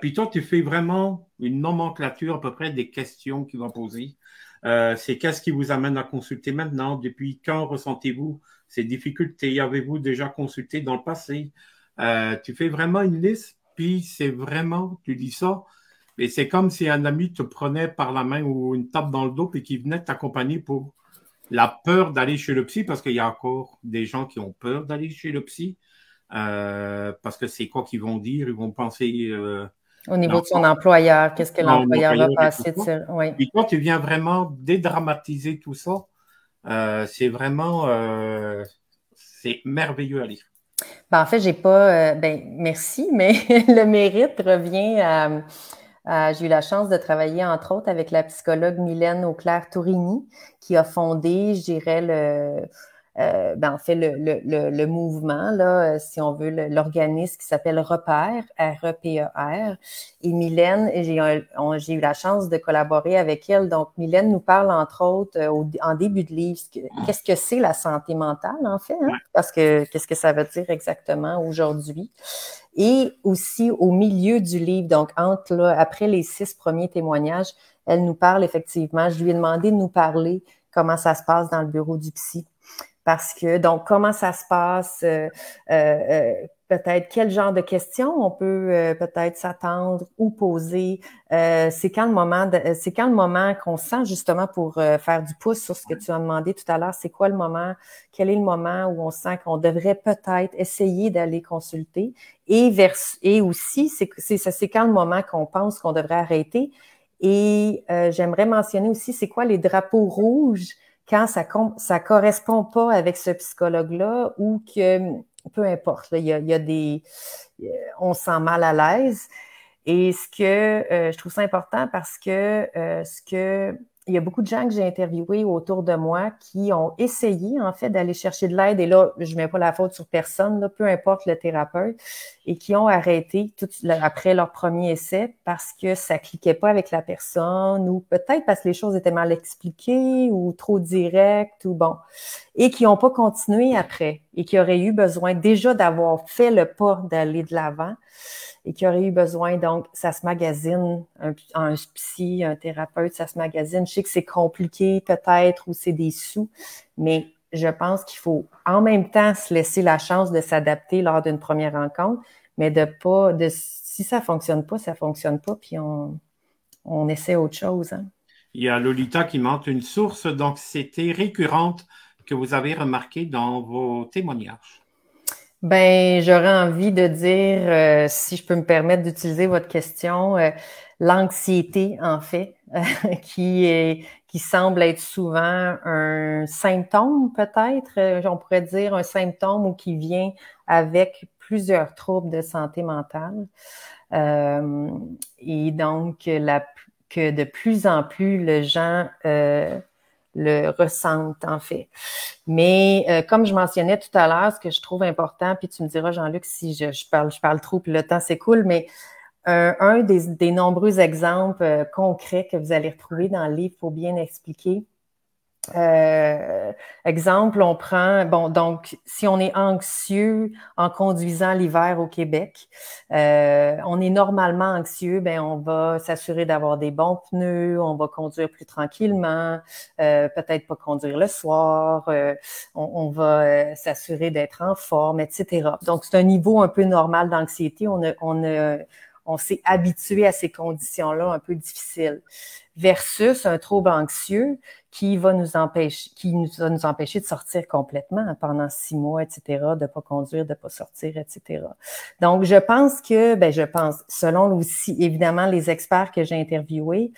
puis toi, tu fais vraiment une nomenclature à peu près des questions qu'il va poser. C'est qu'est-ce qui vous amène à consulter maintenant? Depuis quand ressentez-vous ces difficultés? Avez-vous déjà consulté dans le passé? Euh, tu fais vraiment une liste, puis c'est vraiment, tu dis ça, et c'est comme si un ami te prenait par la main ou une tape dans le dos et qui venait t'accompagner pour la peur d'aller chez le psy, parce qu'il y a encore des gens qui ont peur d'aller chez le psy, euh, parce que c'est quoi qu'ils vont dire, ils vont penser... Au niveau de son employeur, qu'est-ce que l'employeur va passer de oui. Et toi, tu viens vraiment dédramatiser tout ça euh, c'est vraiment euh, c'est merveilleux à lire. Ben, en fait, j'ai pas. Euh, ben, merci, mais le mérite revient à. j'ai eu la chance de travailler, entre autres, avec la psychologue Mylène Auclair-Tourini, qui a fondé, je dirais, le, euh, ben, en fait, le, le, le, mouvement, là, euh, si on veut, l'organisme qui s'appelle Repère, R-E-P-E-R. E et Mylène, j'ai eu la chance de collaborer avec elle. Donc, Mylène nous parle, entre autres, euh, en début de livre, qu'est-ce que c'est la santé mentale, en fait, hein? parce que qu'est-ce que ça veut dire exactement aujourd'hui? Et aussi au milieu du livre, donc entre là, après les six premiers témoignages, elle nous parle effectivement. Je lui ai demandé de nous parler comment ça se passe dans le bureau du psy parce que, donc, comment ça se passe? Euh, euh, euh, peut-être quel genre de questions on peut peut-être s'attendre ou poser. c'est quand le moment, c'est quand le moment qu'on sent justement pour faire du pouce sur ce que tu as demandé tout à l'heure. C'est quoi le moment? Quel est le moment où on sent qu'on devrait peut-être essayer d'aller consulter? Et, vers, et aussi, c'est, c'est, c'est quand le moment qu'on pense qu'on devrait arrêter. Et j'aimerais mentionner aussi, c'est quoi les drapeaux rouges quand ça ça correspond pas avec ce psychologue-là ou que peu importe, il, y a, des euh, on se sent mal à l'aise. Et ce que euh, je trouve ça important parce que euh, ce que il y a beaucoup de gens que j'ai interviewés autour de moi qui ont essayé, en fait, d'aller chercher de l'aide. Et là, je ne mets pas la faute sur personne, peu importe le thérapeute, et qui ont arrêté après leur premier essai parce que ça ne cliquait pas avec la personne ou peut-être parce que les choses étaient mal expliquées ou trop directes ou bon. Et qui n'ont pas continué après et qui auraient eu besoin déjà d'avoir fait le pas d'aller de l'avant et qui aurait eu besoin, donc, ça se magazine, un, psy, un thérapeute, ça se magazine. Je sais que c'est compliqué peut-être ou c'est des sous, mais je pense qu'il faut en même temps se laisser la chance de s'adapter lors d'une première rencontre, mais de pas, de si ça fonctionne pas, ça fonctionne pas, puis on, on essaie autre chose. Hein. Il y a Lolita qui montre une source, donc c'était récurrente que vous avez remarqué dans vos témoignages. Ben, j'aurais envie de dire, euh, si je peux me permettre d'utiliser votre question, euh, l'anxiété, en fait, qui est, qui semble être souvent un symptôme, peut-être, euh, on pourrait dire un symptôme ou qui vient avec plusieurs troubles de santé mentale. et donc, la, que de plus en plus, les gens le ressentent, en fait. Mais euh, comme je mentionnais tout à l'heure, ce que je trouve important, puis tu me diras, Jean-Luc, si je, parle, je parle trop, puis le temps s'écoule, mais euh, un des, nombreux exemples euh, concrets que vous allez retrouver dans le livre pour bien expliquer, euh, exemple, on prend, bon, donc, si on est anxieux en conduisant l'hiver au Québec, euh, on est normalement anxieux, ben, on va s'assurer d'avoir des bons pneus, on va conduire plus tranquillement, euh, peut-être pas conduire le soir, euh, on, on, va s'assurer d'être en forme, etc. Donc, c'est un niveau un peu normal d'anxiété. On, a, on, a, on s'est habitué à ces conditions-là un peu difficiles versus un trouble anxieux qui va nous empêcher, qui va nous empêcher de sortir complètement pendant six mois, etc., de pas conduire, de pas sortir, etc. Donc, je pense que, ben, je pense, selon aussi évidemment les experts que j'ai interviewés,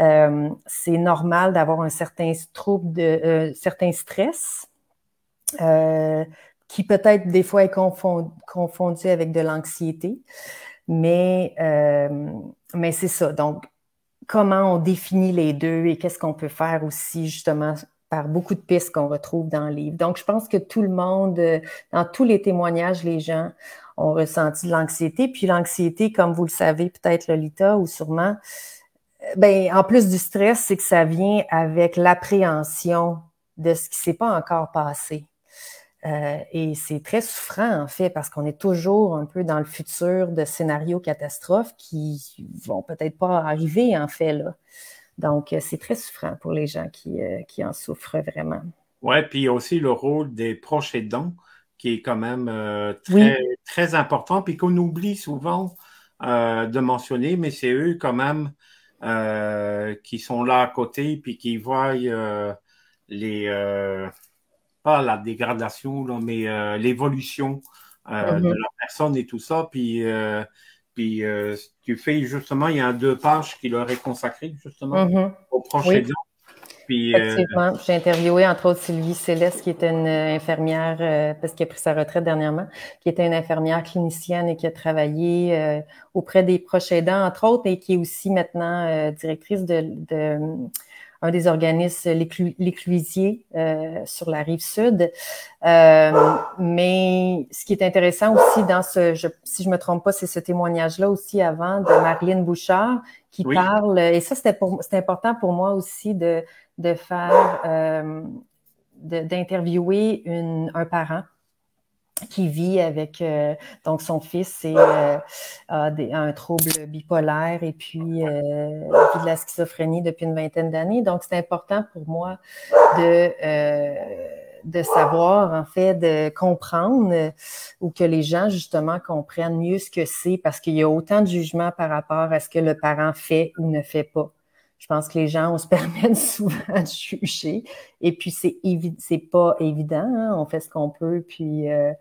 euh, c'est normal d'avoir un certain trouble de, euh, certain stress. Euh, qui peut-être des fois est confondu, confondu avec de l'anxiété. Mais, euh, mais c'est ça. Donc, comment on définit les deux et qu'est-ce qu'on peut faire aussi justement par beaucoup de pistes qu'on retrouve dans le livre. Donc, je pense que tout le monde, euh, dans tous les témoignages, les gens ont ressenti de l'anxiété. Puis l'anxiété, comme vous le savez peut-être, Lolita, ou sûrement, euh, ben, en plus du stress, c'est que ça vient avec l'appréhension de ce qui s'est pas encore passé. Euh, et c'est très souffrant, en fait, parce qu'on est toujours un peu dans le futur de scénarios catastrophes qui vont peut-être pas arriver, en fait, là. Donc, euh, c'est très souffrant pour les gens qui, euh, qui en souffrent vraiment. Oui, puis aussi le rôle des proches aidants qui est quand même très, très important, puis qu'on oublie souvent de mentionner, mais c'est eux quand même qui sont là à côté, puis qui voient les pas la dégradation, là, mais euh, l'évolution euh, de mhm. la personne et tout ça. Puis, euh, puis tu fais justement, il y a deux pages qui leur est consacrées justement mhm. au prochain Puis, Effectivement. J'ai interviewé entre autres Sylvie Céleste, qui était une infirmière, parce qu'elle a pris sa retraite dernièrement, qui était une infirmière clinicienne et qui a travaillé auprès des proches aidants, entre autres, et qui est aussi maintenant directrice de, de un des organismes, l'éclusier euh, sur la rive sud. Euh, mais ce qui est intéressant aussi dans ce, je, si je me trompe pas, c'est ce témoignage-là aussi avant de Marlene Bouchard qui parle, et ça c'était important pour moi aussi de, de faire, euh, d'interviewer un parent qui vit avec euh, donc son fils et euh, a, un trouble bipolaire et puis euh, de la schizophrénie depuis une vingtaine d'années. Donc c'est important pour moi de euh, de savoir en fait de comprendre ou que les gens justement comprennent mieux ce que c'est parce qu'il y a autant de jugements par rapport à ce que le parent fait ou ne fait pas. Je pense que les gens, on se permet souvent de juger. Et puis, c'est c'est pas évident. Hein. On fait ce qu'on peut. Puis, euh,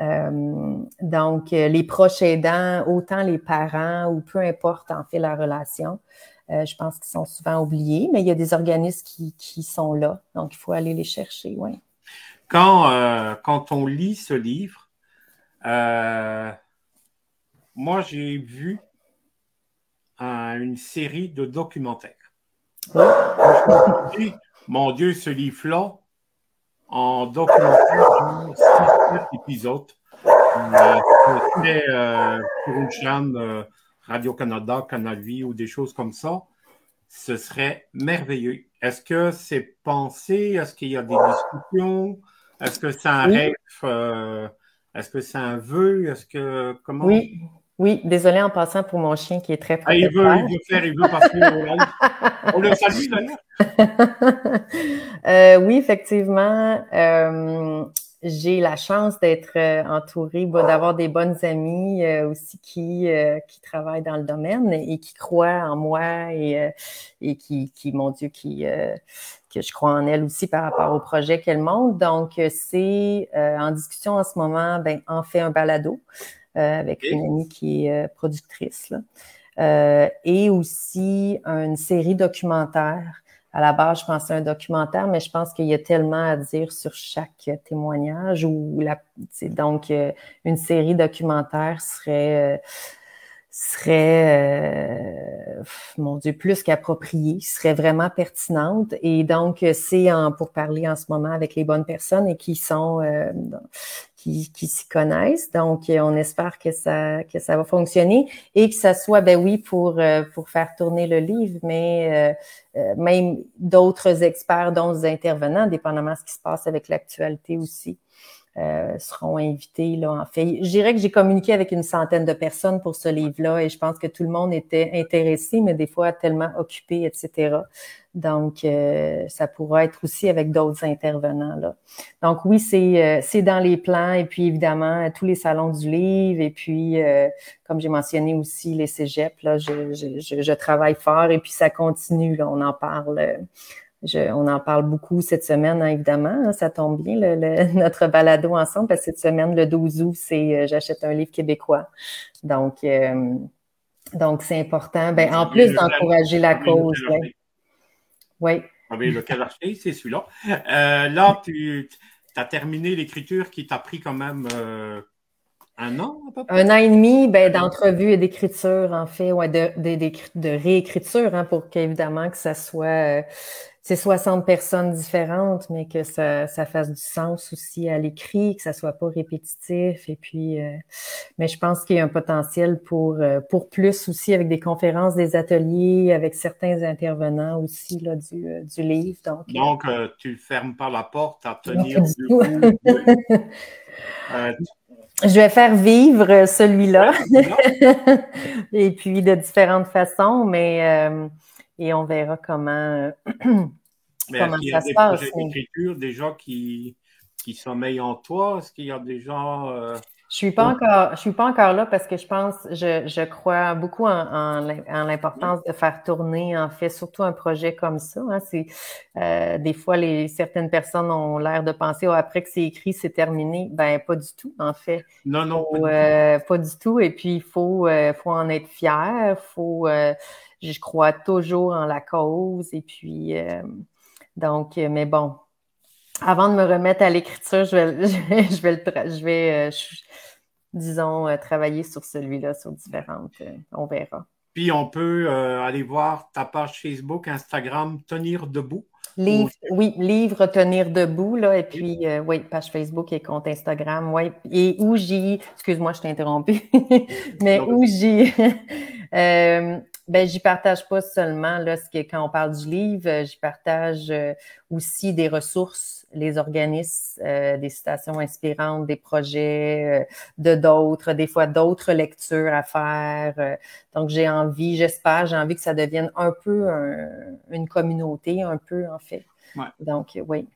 euh, donc, les proches aidants, autant les parents ou peu importe en fait la relation, euh, je pense qu'ils sont souvent oubliés, mais il y a des organismes qui, qui sont là. Donc, il faut aller les chercher. Ouais. Quand, quand on lit ce livre, moi, j'ai vu une série de documentaires. mon Dieu, ce livre-là, en documentaire, six épisodes. C'était euh, pour une chaîne euh, Radio-Canada, Canal Vie ou des choses comme ça. Ce serait merveilleux. Est-ce que c'est pensé? Est-ce qu'il y a des discussions? Est-ce que c'est un rêve? Euh, est-ce que c'est un vœu? Est-ce que comment? Oui, oui, désolé en passant pour mon chien qui est très ah, il veut, il veut faire, il veut passer au On le salue d'ailleurs. euh, oui, effectivement. Euh, j'ai la chance d'être euh, entourée, d'avoir des bonnes amies euh, aussi qui, euh, qui travaillent dans le domaine et qui croient en moi et, et qui, qui, mon Dieu, qui, que je crois en elles aussi par rapport au projet qu'elles montent. Donc, c'est en discussion en ce moment, ben, en fait un balado. Euh, avec une amie qui est euh, productrice. Là. Euh, et aussi une série documentaire. À la base, je pensais un documentaire, mais je pense qu'il y a tellement à dire sur chaque témoignage. Ou la, donc, une série documentaire serait serait, mon Dieu, plus qu'appropriée, serait vraiment pertinente. Et donc, c'est pour parler en ce moment avec les bonnes personnes et qui sont, qui, s'y connaissent. Donc, euh, on espère que ça, que ça va fonctionner et que ça soit, ben oui, pour, euh, pour faire tourner le livre, mais euh, même d'autres experts, d'autres intervenants, dépendamment de ce qui se passe avec l'actualité aussi. Euh, seront invités. Là, en fait, je dirais que j'ai communiqué avec une centaine de personnes pour ce livre-là et je pense que tout le monde était intéressé, mais des fois tellement occupé, etc. Donc, euh, ça pourra être aussi avec d'autres intervenants. Là. Donc, oui, c'est euh, c'est dans les plans et puis évidemment tous les salons du livre et puis, comme j'ai mentionné aussi, les cégeps, là, je, je, je, travaille fort et puis ça continue. Là, on en parle on en parle beaucoup cette semaine, hein, évidemment. Hein, ça tombe bien, notre balado ensemble, parce que cette semaine, le 12 août, c'est euh, j'achète un livre québécois. Donc, euh, donc c'est important. Ben, en plus d'encourager la cause. Oui. Ah, lequel acheter, c'est celui-là. Euh, là, tu as terminé l'écriture qui t'a pris quand même un an à peu près? Un an et demi ben, d'entrevue et d'écriture, en fait, ouais, de, de, de, réécriture, hein, pour qu'évidemment que ça soit c'est 60 personnes différentes, mais que ça, ça fasse du sens aussi à l'écrit, que ça soit pas répétitif. Et puis, euh, mais je pense qu'il y a un potentiel pour euh, pour plus aussi avec des conférences, des ateliers, avec certains intervenants aussi là du, euh, du livre. Donc, donc tu fermes pas la porte à tenir du je vais faire vivre celui-là. et puis de différentes façons, mais et on verra comment, comment ça se passe. Est-ce qu'il y a des projets d'écriture, des gens qui, qui sommeillent en toi? Est-ce qu'il y a des gens. Euh, je suis pas encore, je suis pas encore là parce que je pense, je, je crois beaucoup en, en, l'importance de faire tourner, en fait, surtout un projet comme ça. Hein. c'est euh, des fois les certaines personnes ont l'air de penser oh, après que c'est écrit, c'est terminé. Ben pas du tout, en fait. Non, non. pas, du euh, pas, du tout. Et puis il faut, faut en être fier. Faut je crois toujours en la cause. Et puis, euh, donc, euh, mais bon, avant de me remettre à l'écriture, je vais, je vais, je vais euh, disons, travailler sur celui-là, sur différentes. on verra. Puis, on peut aller voir ta page Facebook, Instagram, Tenir debout. Livre, oui, livre Tenir debout, là, et puis, oui, page Facebook et compte Instagram, oui. Et où j'y, excuse-moi, je t'ai interrompu, mais où j'y, ben, j'y partage pas seulement là, ce que, quand on parle du livre, euh, j'y partage euh, aussi des ressources, les organismes, euh, des citations inspirantes, des projets de d'autres, des fois d'autres lectures à faire. donc, j'ai envie, j'espère, j'ai envie que ça devienne un peu une communauté, un peu en fait. Donc, oui.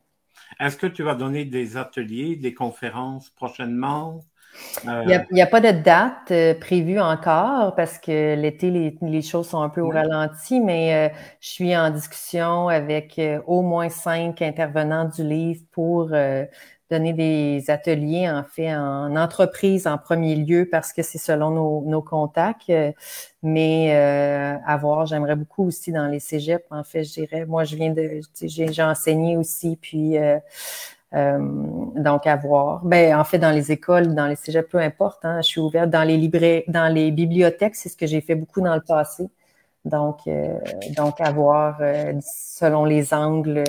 Est-ce que tu vas donner des ateliers, des conférences prochainement? Il n'y a, pas de date euh, prévue encore parce que l'été, les, choses sont un peu au ralenti, mais euh, je suis en discussion avec euh, au moins cinq intervenants du livre pour donner des ateliers, en fait, en entreprise en premier lieu parce que c'est selon nos, nos contacts. mais à voir, j'aimerais beaucoup aussi dans les cégeps, en fait, je dirais. Moi, je viens de, j'ai enseigné aussi, puis euh, donc, à voir. Ben, en fait, dans les écoles, dans les cégeps, peu importe. Hein, je suis ouverte dans les librairies, dans les bibliothèques. C'est ce que j'ai fait beaucoup dans le passé. Donc, donc avoir selon les angles.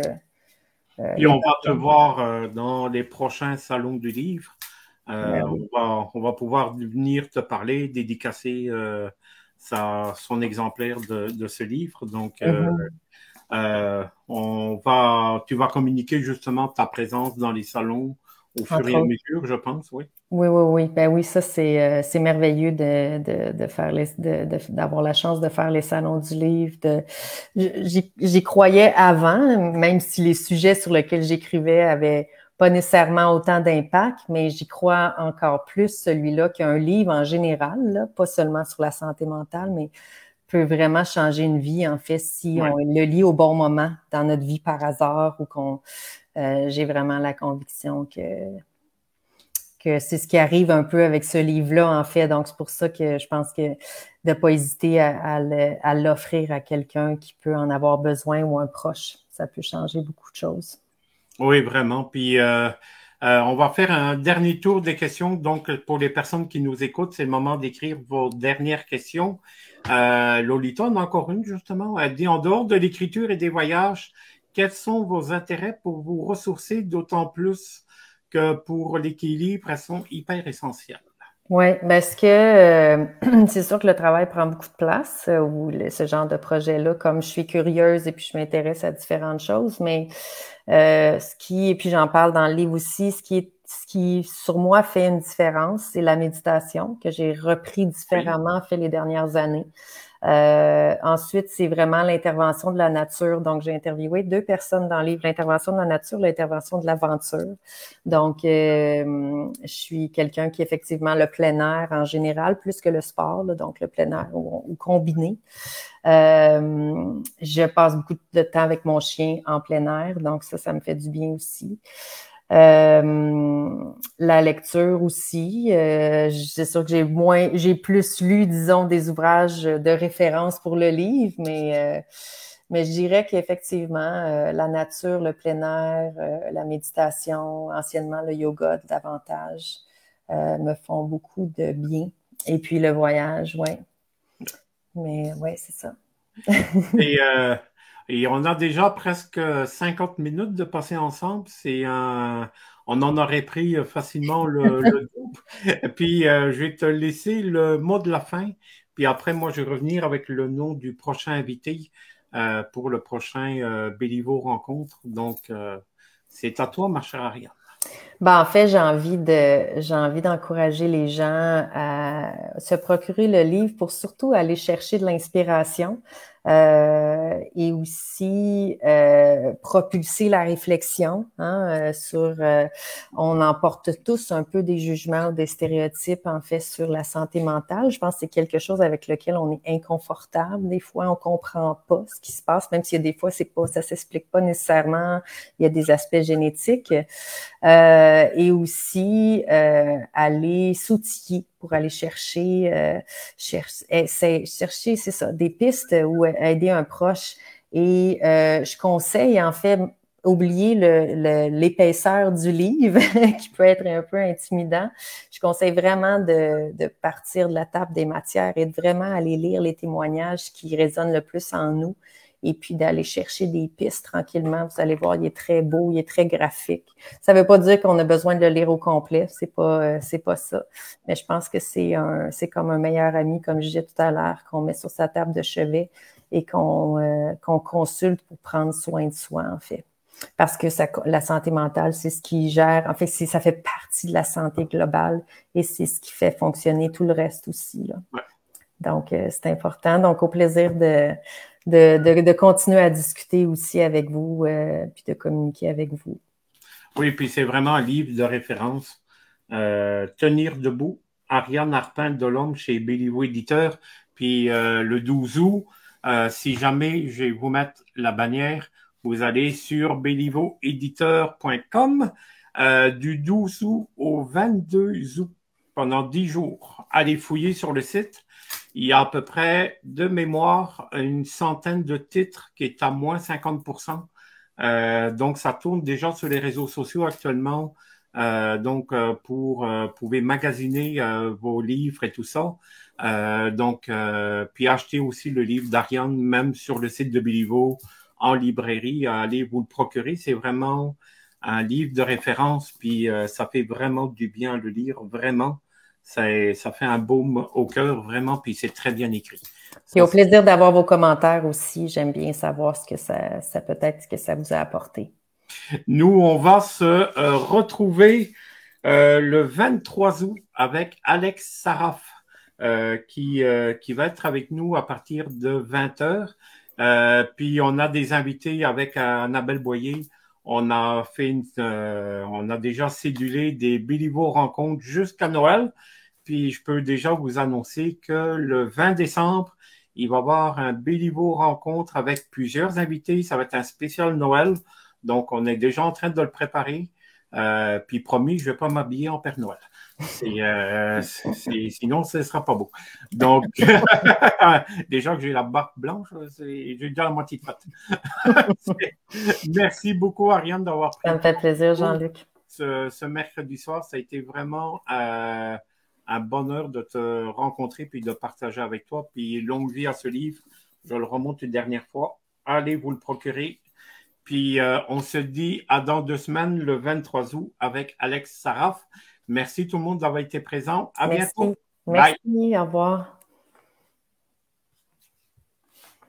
Et on va te voir dans les prochains salons du livre. Ben on, va, pouvoir venir te parler, dédicacer son exemplaire de, ce livre. Donc, mm-hmm. Euh, on va, tu vas communiquer justement ta présence dans les salons au fur et à mesure, je pense, oui. Oui, oui, oui. Ben oui, ça, c'est, euh, c'est merveilleux de, de, de faire les, de, d'avoir la chance de faire les salons du livre. De, j'y, j'y croyais avant, même si les sujets sur lesquels j'écrivais avaient pas nécessairement autant d'impact, mais j'y crois encore plus celui-là qu'un livre en général, là, pas seulement sur la santé mentale, mais peut vraiment changer une vie, en fait, si on le lit au bon moment dans notre vie par hasard ou qu'on. Euh, j'ai vraiment la conviction que, que c'est ce qui arrive un peu avec ce livre-là, en fait. Donc, c'est pour ça que je pense que de ne pas hésiter à, l'offrir à quelqu'un qui peut en avoir besoin ou un proche, ça peut changer beaucoup de choses. Oui, vraiment. Puis, euh, euh, on va faire un dernier tour des questions. Donc, pour les personnes qui nous écoutent, c'est le moment d'écrire vos dernières questions. Euh, Lolita a encore une, justement. Elle dit En dehors de l'écriture et des voyages, quels sont vos intérêts pour vous ressourcer, d'autant plus que pour l'équilibre, elles sont hyper essentielles? Oui, parce que euh, c'est sûr que le travail prend beaucoup de place euh, ou ce genre de projet-là, comme je suis curieuse et puis je m'intéresse à différentes choses, mais ce qui, et puis j'en parle dans le livre aussi, ce qui est ce qui, sur moi, fait une différence, c'est la méditation que j'ai repris différemment fait les dernières années. Euh, ensuite, c'est vraiment l'intervention de la nature. Donc, j'ai interviewé deux personnes dans le livre, l'intervention de la nature, l'intervention de l'aventure. Donc, euh, je suis quelqu'un qui, effectivement, le plein air en général, plus que le sport, donc le plein air ou, combiné. Euh, je passe beaucoup de temps avec mon chien en plein air, donc ça, ça me fait du bien aussi. Euh, la lecture aussi. Euh, c'est sûr que j'ai moins, j'ai plus lu, disons, des ouvrages de référence pour le livre, mais euh, mais je dirais qu'effectivement, la nature, le plein air, la méditation, anciennement le yoga davantage, me font beaucoup de bien. Et puis le voyage, ouais. Mais ouais, c'est ça. Et et on a déjà presque 50 minutes de passer ensemble. C'est un... On en aurait pris facilement le, le double. puis, euh, je vais te laisser le mot de la fin. Puis après, moi, je vais revenir avec le nom du prochain invité euh, pour le prochain euh, Béliveau Rencontre. Donc, euh, c'est à toi, ma chère Ariane. Ben, en fait, j'ai envie de j'ai envie d'encourager les gens à se procurer le livre pour surtout aller chercher de l'inspiration. Euh, et aussi euh, propulser la réflexion hein, euh, sur on emporte tous un peu des jugements des stéréotypes en fait sur la santé mentale. Je pense que c'est quelque chose avec lequel on est inconfortable. Des fois, on comprend pas ce qui se passe, même a des fois c'est pas ça s'explique pas nécessairement. Il y a des aspects génétiques et aussi aller s'outiller pour aller chercher, euh, chercher, chercher c'est ça, des pistes ou aider un proche. Et euh, je conseille en fait oublier l'épaisseur du livre qui peut être un peu intimidant. Je conseille vraiment de, de, partir de la table des matières et de vraiment aller lire les témoignages qui résonnent le plus en nous et puis d'aller chercher des pistes tranquillement. Vous allez voir, il est très beau, il est très graphique. Ça ne veut pas dire qu'on a besoin de le lire au complet, c'est pas euh, c'est pas ça. Mais je pense que c'est un c'est comme un meilleur ami, comme je disais tout à l'heure, qu'on met sur sa table de chevet et qu'on euh, qu'on consulte pour prendre soin de soi en fait. Parce que ça, la santé mentale, c'est ce qui gère, en fait, ça fait partie de la santé globale et c'est ce qui fait fonctionner tout le reste aussi. Là. Donc, euh, c'est important. Donc, au plaisir de, de, continuer à discuter aussi avec vous, euh, puis de communiquer avec vous. Oui, puis c'est vraiment un livre de référence. Euh, Tenir debout, Ariane Arpin de l'Homme chez Béliveau Éditeur. Puis euh, le 12 août, si jamais je vais vous mettre la bannière, vous allez sur bélivoéditeur.com du 12 août au 22 août pendant 10 jours. Allez fouiller sur le site. Il y a à peu près, de mémoire, une centaine de titres qui est à moins 50% euh, Donc, ça tourne déjà sur les réseaux sociaux actuellement. donc, pour pouvez magasiner vos livres et tout ça. donc, puis acheter aussi le livre d'Ariane, même sur le site de Bilivo, en librairie. Allez vous le procurer. C'est vraiment un livre de référence, puis ça fait vraiment du bien le lire, vraiment. Ça, ça fait un baume au cœur, vraiment, puis c'est très bien écrit. Et au plaisir d'avoir vos commentaires aussi. J'aime bien savoir ce que ça, ça peut être, ce que ça vous a apporté. Nous, on va se euh, retrouver euh, le 23 août avec Alex Saraf, euh, qui, qui va être avec nous à partir de 20 h puis on a des invités avec Annabelle Boyer. On a fait on a déjà cédulé des Béliveau rencontres jusqu'à Noël. Puis je peux déjà vous annoncer que le 20 décembre, il va y avoir un Béliveau rencontre avec plusieurs invités. Ça va être un spécial Noël. Donc, on est déjà en train de le préparer. Euh, puis promis, je ne vais pas m'habiller en Père Noël. Euh, sinon, ce ne sera pas beau. Donc, déjà que j'ai la barbe blanche, j'ai déjà la moitié de pâte. Merci beaucoup, Ariane, d'avoir pris. Ça me fait plaisir, Jean-Luc. Ce, mercredi soir, ça a été vraiment euh, un bonheur de te rencontrer puis de partager avec toi. Puis longue vie à ce livre. Je le remonte une dernière fois. Allez vous le procurer. Puis euh, on se dit à dans deux semaines, le 23 août, avec Alex Saraf. Merci tout le monde d'avoir été présent. À bientôt. Merci. Au revoir.